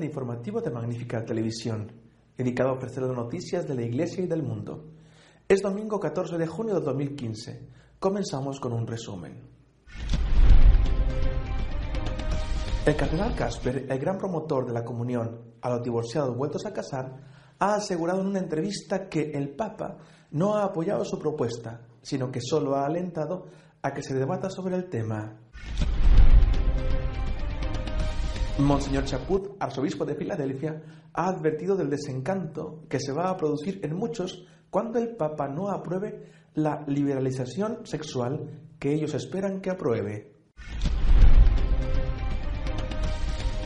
Al informativo de Magnífica Televisión, dedicado a ofrecer las noticias de la Iglesia y del mundo. Es domingo 14 de junio de 2015. Comenzamos con un resumen. El cardenal Casper, el gran promotor de la comunión a los divorciados vueltos a casar, ha asegurado en una entrevista que el Papa no ha apoyado su propuesta, sino que solo ha alentado a que se debata sobre el tema. Monseñor Chaput, arzobispo de Filadelfia, ha advertido del desencanto que se va a producir en muchos cuando el Papa no apruebe la liberalización sexual que ellos esperan que apruebe.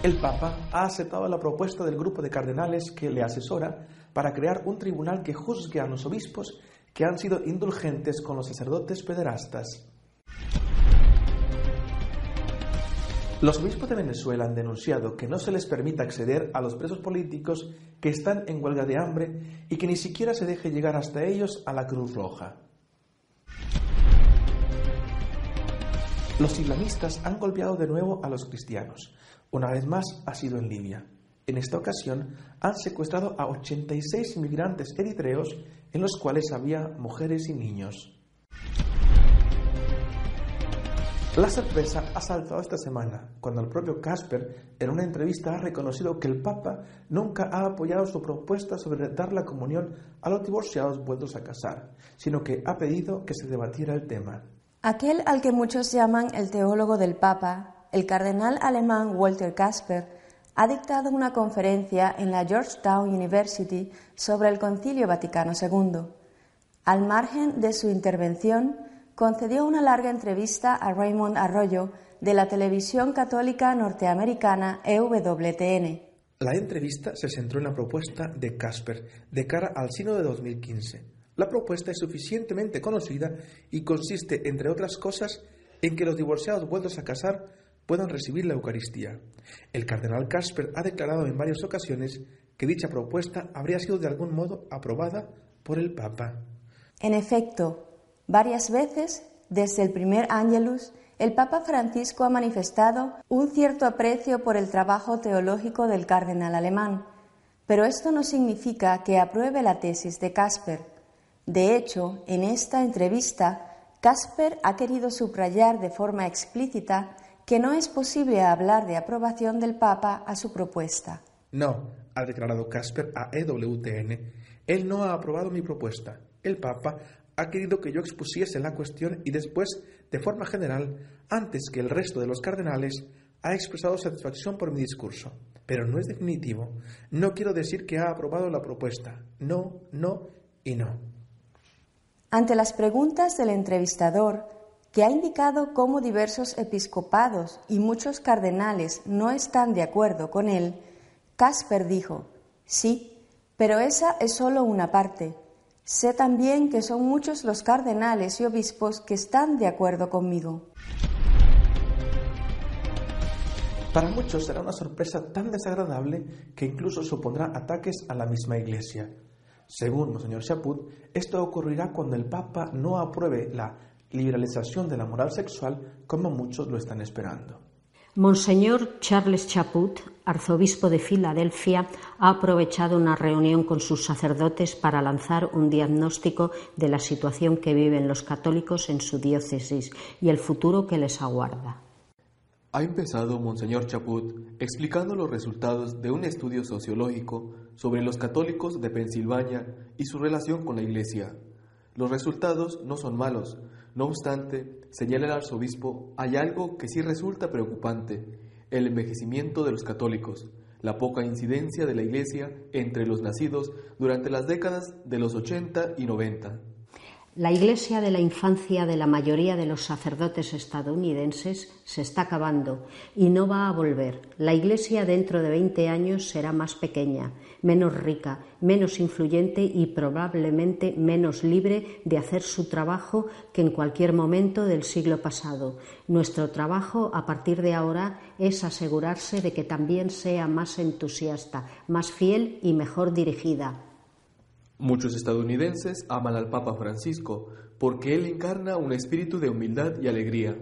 El Papa ha aceptado la propuesta del grupo de cardenales que le asesora para crear un tribunal que juzgue a los obispos que han sido indulgentes con los sacerdotes pederastas. Los obispos de Venezuela han denunciado que no se les permita acceder a los presos políticos que están en huelga de hambre y que ni siquiera se deje llegar hasta ellos a la Cruz Roja. Los islamistas han golpeado de nuevo a los cristianos. Una vez más ha sido en Libia. En esta ocasión han secuestrado a 86 inmigrantes eritreos en los cuales había mujeres y niños. La sorpresa ha saltado esta semana, cuando el propio Casper, en una entrevista, ha reconocido que el Papa nunca ha apoyado su propuesta sobre dar la comunión a los divorciados vueltos a casar, sino que ha pedido que se debatiera el tema. Aquel al que muchos llaman el teólogo del Papa, el cardenal alemán Walter Casper, ha dictado una conferencia en la Georgetown University sobre el Concilio Vaticano II. Al margen de su intervención, concedió una larga entrevista a Raymond Arroyo de la televisión católica norteamericana EWTN. La entrevista se centró en la propuesta de Casper de cara al Sino de 2015. La propuesta es suficientemente conocida y consiste, entre otras cosas, en que los divorciados vueltos a casar puedan recibir la Eucaristía. El cardenal Casper ha declarado en varias ocasiones que dicha propuesta habría sido de algún modo aprobada por el Papa. En efecto, Varias veces, desde el primer Ángelus, el Papa Francisco ha manifestado un cierto aprecio por el trabajo teológico del cardenal alemán, pero esto no significa que apruebe la tesis de Casper. De hecho, en esta entrevista, Casper ha querido subrayar de forma explícita que no es posible hablar de aprobación del Papa a su propuesta. No, ha declarado Casper a EWTN, él no ha aprobado mi propuesta. El Papa ha querido que yo expusiese la cuestión y después, de forma general, antes que el resto de los cardenales, ha expresado satisfacción por mi discurso. Pero no es definitivo. No quiero decir que ha aprobado la propuesta. No, no y no. Ante las preguntas del entrevistador, que ha indicado cómo diversos episcopados y muchos cardenales no están de acuerdo con él, Casper dijo, sí, pero esa es solo una parte. Sé también que son muchos los cardenales y obispos que están de acuerdo conmigo. Para muchos será una sorpresa tan desagradable que incluso supondrá ataques a la misma Iglesia. Según Monseñor Chaput, esto ocurrirá cuando el Papa no apruebe la liberalización de la moral sexual como muchos lo están esperando. Monseñor Charles Chaput, arzobispo de Filadelfia, ha aprovechado una reunión con sus sacerdotes para lanzar un diagnóstico de la situación que viven los católicos en su diócesis y el futuro que les aguarda. Ha empezado Monseñor Chaput explicando los resultados de un estudio sociológico sobre los católicos de Pensilvania y su relación con la Iglesia. Los resultados no son malos, no obstante, señala el arzobispo, hay algo que sí resulta preocupante, el envejecimiento de los católicos, la poca incidencia de la Iglesia entre los nacidos durante las décadas de los 80 y 90. La iglesia de la infancia de la mayoría de los sacerdotes estadounidenses se está acabando y no va a volver. La iglesia dentro de 20 años será más pequeña, menos rica, menos influyente y probablemente menos libre de hacer su trabajo que en cualquier momento del siglo pasado. Nuestro trabajo a partir de ahora es asegurarse de que también sea más entusiasta, más fiel y mejor dirigida. Muchos estadounidenses aman al Papa Francisco porque él encarna un espíritu de humildad y alegría,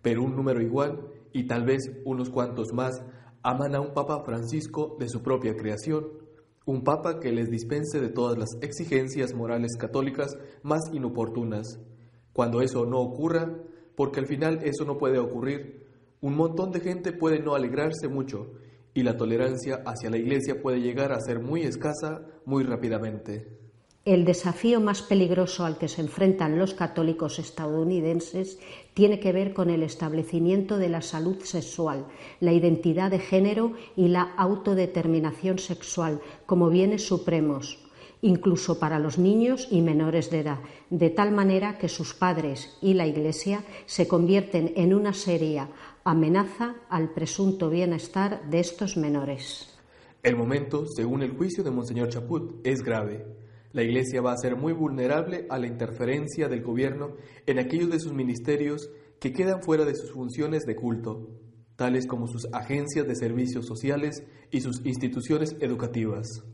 pero un número igual, y tal vez unos cuantos más, aman a un Papa Francisco de su propia creación, un Papa que les dispense de todas las exigencias morales católicas más inoportunas. Cuando eso no ocurra, porque al final eso no puede ocurrir, un montón de gente puede no alegrarse mucho y la tolerancia hacia la Iglesia puede llegar a ser muy escasa muy rápidamente. El desafío más peligroso al que se enfrentan los católicos estadounidenses tiene que ver con el establecimiento de la salud sexual, la identidad de género y la autodeterminación sexual como bienes supremos, incluso para los niños y menores de edad, de tal manera que sus padres y la Iglesia se convierten en una seria amenaza al presunto bienestar de estos menores. El momento, según el juicio de Monseñor Chaput, es grave. La Iglesia va a ser muy vulnerable a la interferencia del gobierno en aquellos de sus ministerios que quedan fuera de sus funciones de culto, tales como sus agencias de servicios sociales y sus instituciones educativas.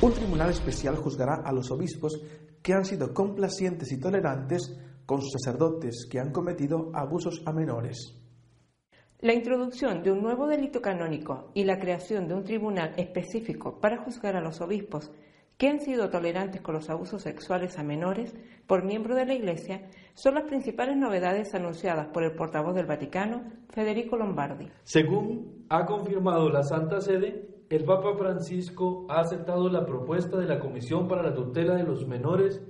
Un tribunal especial juzgará a los obispos que han sido complacientes y tolerantes con sus sacerdotes que han cometido abusos a menores. La introducción de un nuevo delito canónico y la creación de un tribunal específico para juzgar a los obispos que han sido tolerantes con los abusos sexuales a menores por miembros de la Iglesia son las principales novedades anunciadas por el portavoz del Vaticano, Federico Lombardi. Según ha confirmado la Santa Sede, el Papa Francisco ha aceptado la propuesta de la Comisión para la Tutela de los Menores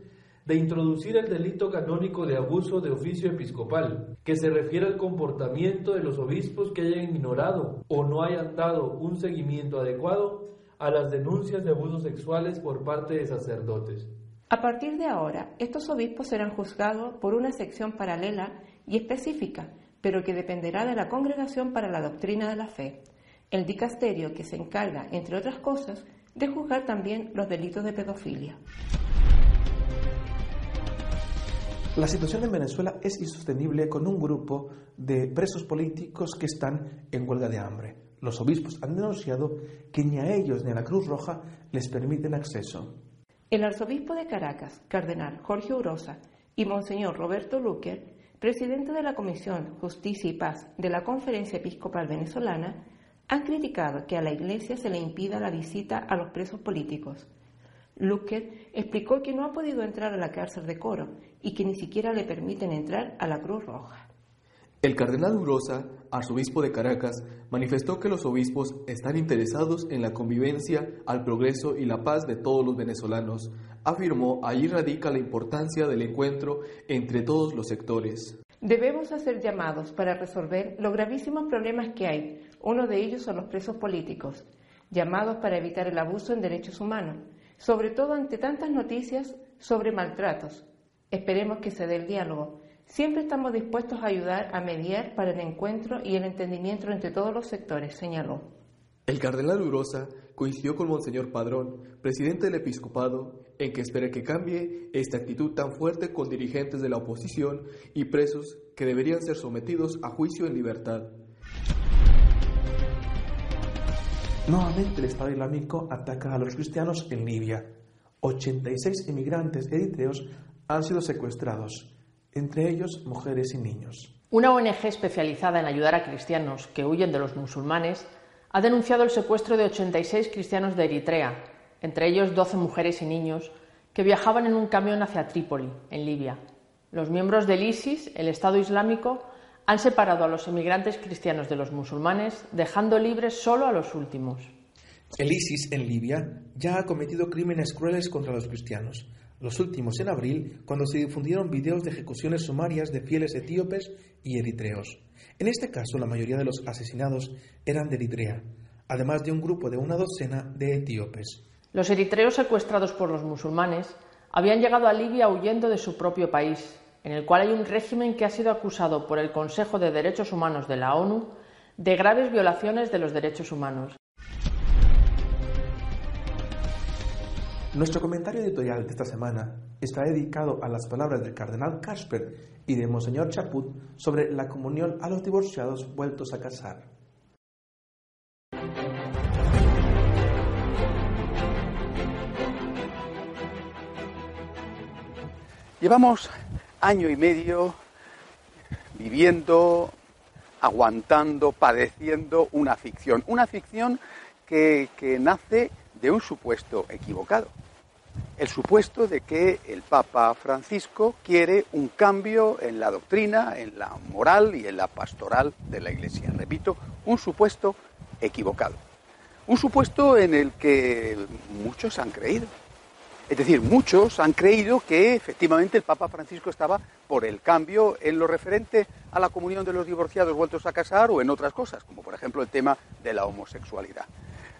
de introducir el delito canónico de abuso de oficio episcopal, que se refiere al comportamiento de los obispos que hayan ignorado o no hayan dado un seguimiento adecuado a las denuncias de abusos sexuales por parte de sacerdotes. A partir de ahora, estos obispos serán juzgados por una sección paralela y específica, pero que dependerá de la Congregación para la Doctrina de la Fe, el dicasterio que se encarga, entre otras cosas, de juzgar también los delitos de pedofilia. La situación en Venezuela es insostenible con un grupo de presos políticos que están en huelga de hambre. Los obispos han denunciado que ni a ellos ni a la Cruz Roja les permiten acceso. El arzobispo de Caracas, cardenal Jorge Urosa, y Monseñor Roberto Luque, presidente de la Comisión Justicia y Paz de la Conferencia Episcopal Venezolana, han criticado que a la Iglesia se le impida la visita a los presos políticos Luque explicó que no ha podido entrar a la cárcel de Coro y que ni siquiera le permiten entrar a la Cruz Roja. El cardenal Urosa, arzobispo de Caracas, manifestó que los obispos están interesados en la convivencia, al progreso y la paz de todos los venezolanos. Afirmó, allí radica la importancia del encuentro entre todos los sectores. Debemos hacer llamados para resolver los gravísimos problemas que hay. Uno de ellos son los presos políticos, llamados para evitar el abuso en derechos humanos sobre todo ante tantas noticias sobre maltratos. Esperemos que se dé el diálogo. Siempre estamos dispuestos a ayudar a mediar para el encuentro y el entendimiento entre todos los sectores, señaló. El cardenal Urosa coincidió con Monseñor Padrón, presidente del episcopado, en que espera que cambie esta actitud tan fuerte con dirigentes de la oposición y presos que deberían ser sometidos a juicio en libertad. Nuevamente el Estado Islámico ataca a los cristianos en Libia. 86 inmigrantes eritreos han sido secuestrados, entre ellos mujeres y niños. Una ONG especializada en ayudar a cristianos que huyen de los musulmanes ha denunciado el secuestro de 86 cristianos de Eritrea, entre ellos 12 mujeres y niños, que viajaban en un camión hacia Trípoli, en Libia. Los miembros del ISIS, el Estado Islámico, han separado a los emigrantes cristianos de los musulmanes, dejando libres solo a los últimos. El ISIS en Libia ya ha cometido crímenes crueles contra los cristianos, los últimos en abril, cuando se difundieron videos de ejecuciones sumarias de fieles etíopes y eritreos. En este caso, la mayoría de los asesinados eran de Eritrea, además de un grupo de una docena de etíopes. Los eritreos secuestrados por los musulmanes habían llegado a Libia huyendo de su propio país, en el cual hay un régimen que ha sido acusado por el Consejo de Derechos Humanos de la ONU de graves violaciones de los derechos humanos. Nuestro comentario editorial de esta semana está dedicado a las palabras del cardenal Casper y de Monseñor Chaput sobre la comunión a los divorciados vueltos a casar. Llevamos año y medio viviendo, aguantando, padeciendo una ficción. Una ficción que, que nace de un supuesto equivocado el supuesto de que el Papa Francisco quiere un cambio en la doctrina, en la moral y en la pastoral de la Iglesia. Repito, un supuesto equivocado. Un supuesto en el que muchos han creído. Es decir, muchos han creído que efectivamente el Papa Francisco estaba por el cambio en lo referente a la comunión de los divorciados vueltos a casar o en otras cosas, como por ejemplo el tema de la homosexualidad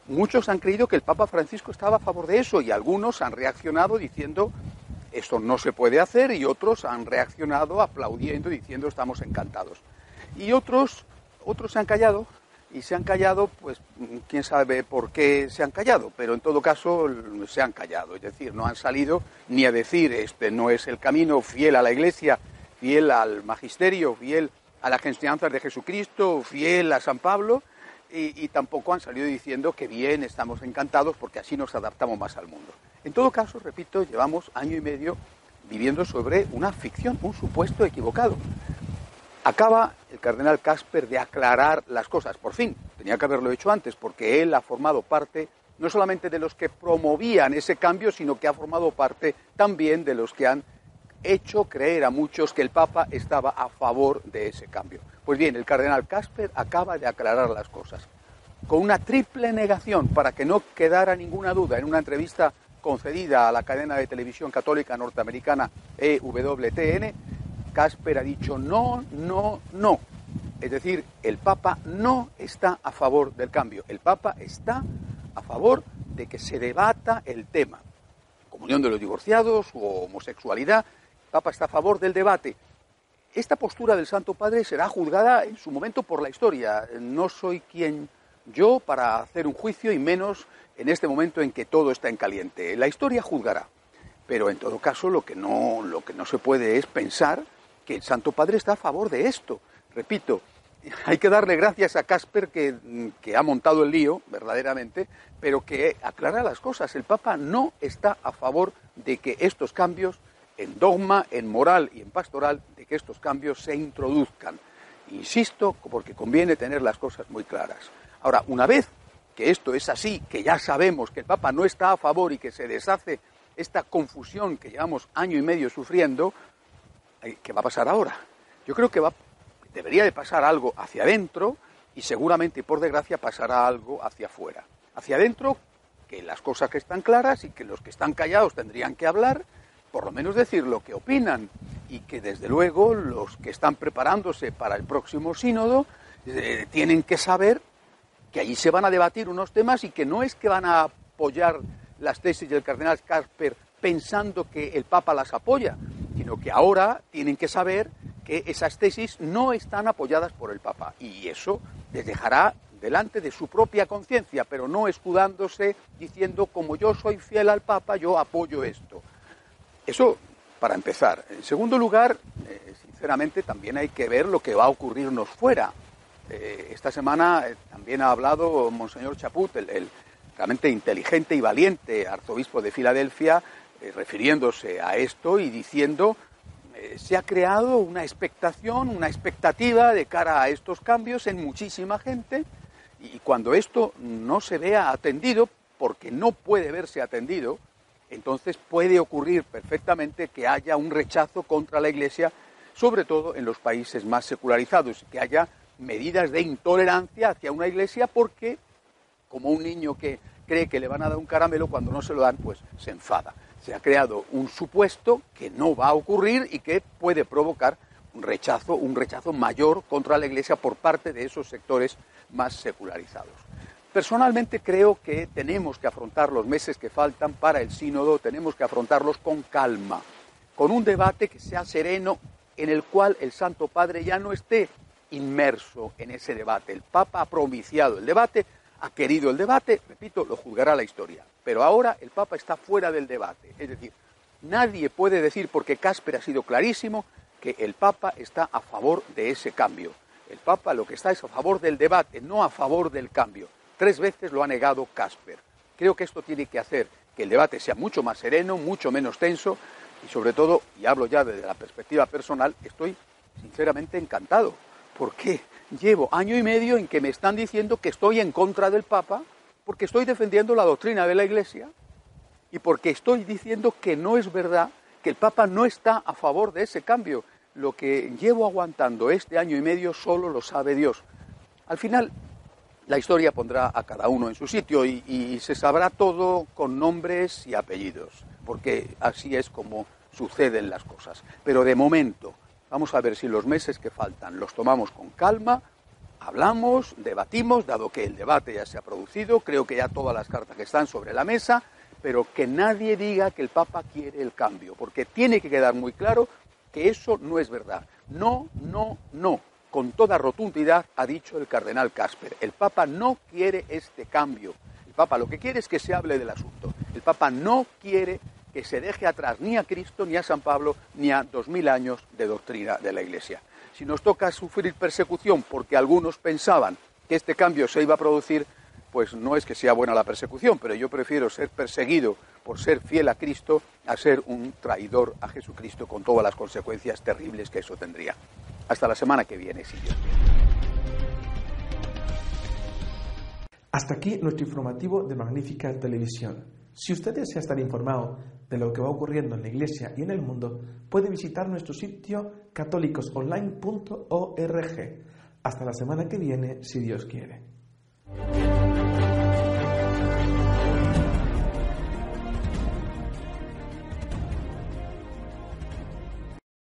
muchos han creído que el Papa Francisco estaba a favor de eso y algunos han reaccionado diciendo esto no se puede hacer y otros han reaccionado aplaudiendo diciendo estamos encantados. Y otros, otros se han callado y se han callado, pues quién sabe por qué se han callado, pero en todo caso se han callado, es decir, no han salido ni a decir este no es el camino fiel a la Iglesia, fiel al magisterio, fiel a las enseñanzas de Jesucristo, fiel a San Pablo, y, tampoco han salido diciendo que bien, estamos encantados porque así nos adaptamos más al mundo. En todo caso, repito, llevamos año y medio viviendo sobre una ficción, un supuesto equivocado. Acaba el cardenal Casper de aclarar las cosas, por fin, tenía que haberlo hecho antes, porque él ha formado parte no solamente de los que promovían ese cambio, sino que ha formado parte también de los que han hecho creer a muchos que el Papa estaba a favor de ese cambio. Pues bien, el cardenal Casper acaba de aclarar las cosas, con una triple negación para que no quedara ninguna duda en una entrevista concedida a la cadena de televisión católica norteamericana EWTN, Casper ha dicho no, no, no. Es decir, el Papa no está a favor del cambio, el Papa está a favor de que se debata el tema. Comunión de los divorciados o homosexualidad, el Papa está a favor del debate, esta postura del Santo Padre será juzgada en su momento por la historia. No soy quien yo para hacer un juicio y menos en este momento en que todo está en caliente. La historia juzgará. Pero en todo caso lo que no, lo que no se puede es pensar que el Santo Padre está a favor de esto. Repito, hay que darle gracias a Casper que, que, ha montado el lío, verdaderamente, pero que aclara las cosas. El Papa no está a favor de que estos cambios en dogma, en moral y en pastoral de que estos cambios se introduzcan. Insisto, porque conviene tener las cosas muy claras. Ahora, una vez que esto es así, que ya sabemos que el Papa no está a favor y que se deshace esta confusión que llevamos año y medio sufriendo, eh, ¿qué va a pasar ahora? Yo creo que va, debería de pasar algo hacia adentro y seguramente, por desgracia, pasará algo hacia afuera. Hacia adentro, que las cosas que están claras y que los que están callados tendrían que hablar, por lo menos decir lo que opinan y que desde luego los que están preparándose para el próximo sínodo eh, tienen que saber que allí se van a debatir unos temas y que no es que van a apoyar las tesis del cardenal Casper pensando que el Papa las apoya, sino que ahora tienen que saber que esas tesis no están apoyadas por el Papa y eso les dejará delante de su propia conciencia, pero no escudándose diciendo como yo soy fiel al Papa, yo apoyo esto. Eso para empezar. En segundo lugar, eh, sinceramente, también hay que ver lo que va a ocurrirnos fuera. Eh, esta semana eh, también ha hablado Monseñor Chaput, el, realmente inteligente y valiente arzobispo de Filadelfia, refiriéndose a esto y diciendo se ha creado una expectación, una expectativa de cara a estos cambios en muchísima gente y cuando esto no se vea atendido, porque no puede verse atendido, entonces puede ocurrir perfectamente que haya un rechazo contra la Iglesia, sobre todo en los países más secularizados, que haya medidas de intolerancia hacia una Iglesia porque, como un niño que cree que le van a dar un caramelo, cuando no se lo dan, pues se enfada. Se ha creado un supuesto que no va a ocurrir y que puede provocar un rechazo, un rechazo mayor contra la Iglesia por parte de esos sectores más secularizados. Personalmente creo que tenemos que afrontar los meses que faltan para el sínodo, tenemos que afrontarlos con calma, con un debate que sea sereno en el cual el Santo Padre ya no esté inmerso en ese debate. El Papa ha propiciado el debate, ha querido el debate, repito, lo juzgará la historia. Pero ahora el Papa está fuera del debate. Es decir, nadie puede decir, porque Casper ha sido clarísimo, que el Papa está a favor de ese cambio. El Papa lo que está es a favor del debate, no a favor del cambio. Tres veces lo ha negado Casper. Creo que esto tiene que hacer que el debate sea mucho más sereno, mucho menos tenso y sobre todo, y hablo ya desde la perspectiva personal, estoy sinceramente encantado porque llevo año y medio en que me están diciendo que estoy en contra del Papa porque estoy defendiendo la doctrina de la Iglesia y porque estoy diciendo que no es verdad que el Papa no está a favor de ese cambio. Lo que llevo aguantando este año y medio solo lo sabe Dios. Al final, la historia pondrá a cada uno en su sitio y, se sabrá todo con nombres y apellidos, porque así es como suceden las cosas. Pero de momento, vamos a ver si los meses que faltan los tomamos con calma, hablamos, debatimos, dado que el debate ya se ha producido, creo que ya todas las cartas que están sobre la mesa, pero que nadie diga que el Papa quiere el cambio, porque tiene que quedar muy claro que eso no es verdad. No, no, no con toda rotundidad ha dicho el cardenal Casper. El Papa no quiere este cambio. El Papa lo que quiere es que se hable del asunto. El Papa no quiere que se deje atrás ni a Cristo, ni a San Pablo, ni a dos mil años de doctrina de la Iglesia. Si nos toca sufrir persecución porque algunos pensaban que este cambio se iba a producir, pues no es que sea buena la persecución, pero yo prefiero ser perseguido por ser fiel a Cristo a ser un traidor a Jesucristo con todas las consecuencias terribles que eso tendría. Hasta la semana que viene, si Hasta aquí nuestro informativo de Magnífica Televisión. Si usted desea estar informado de lo que va ocurriendo en la Iglesia y en el mundo, puede visitar nuestro sitio católicosonline.org. Hasta la semana que viene, si Dios quiere.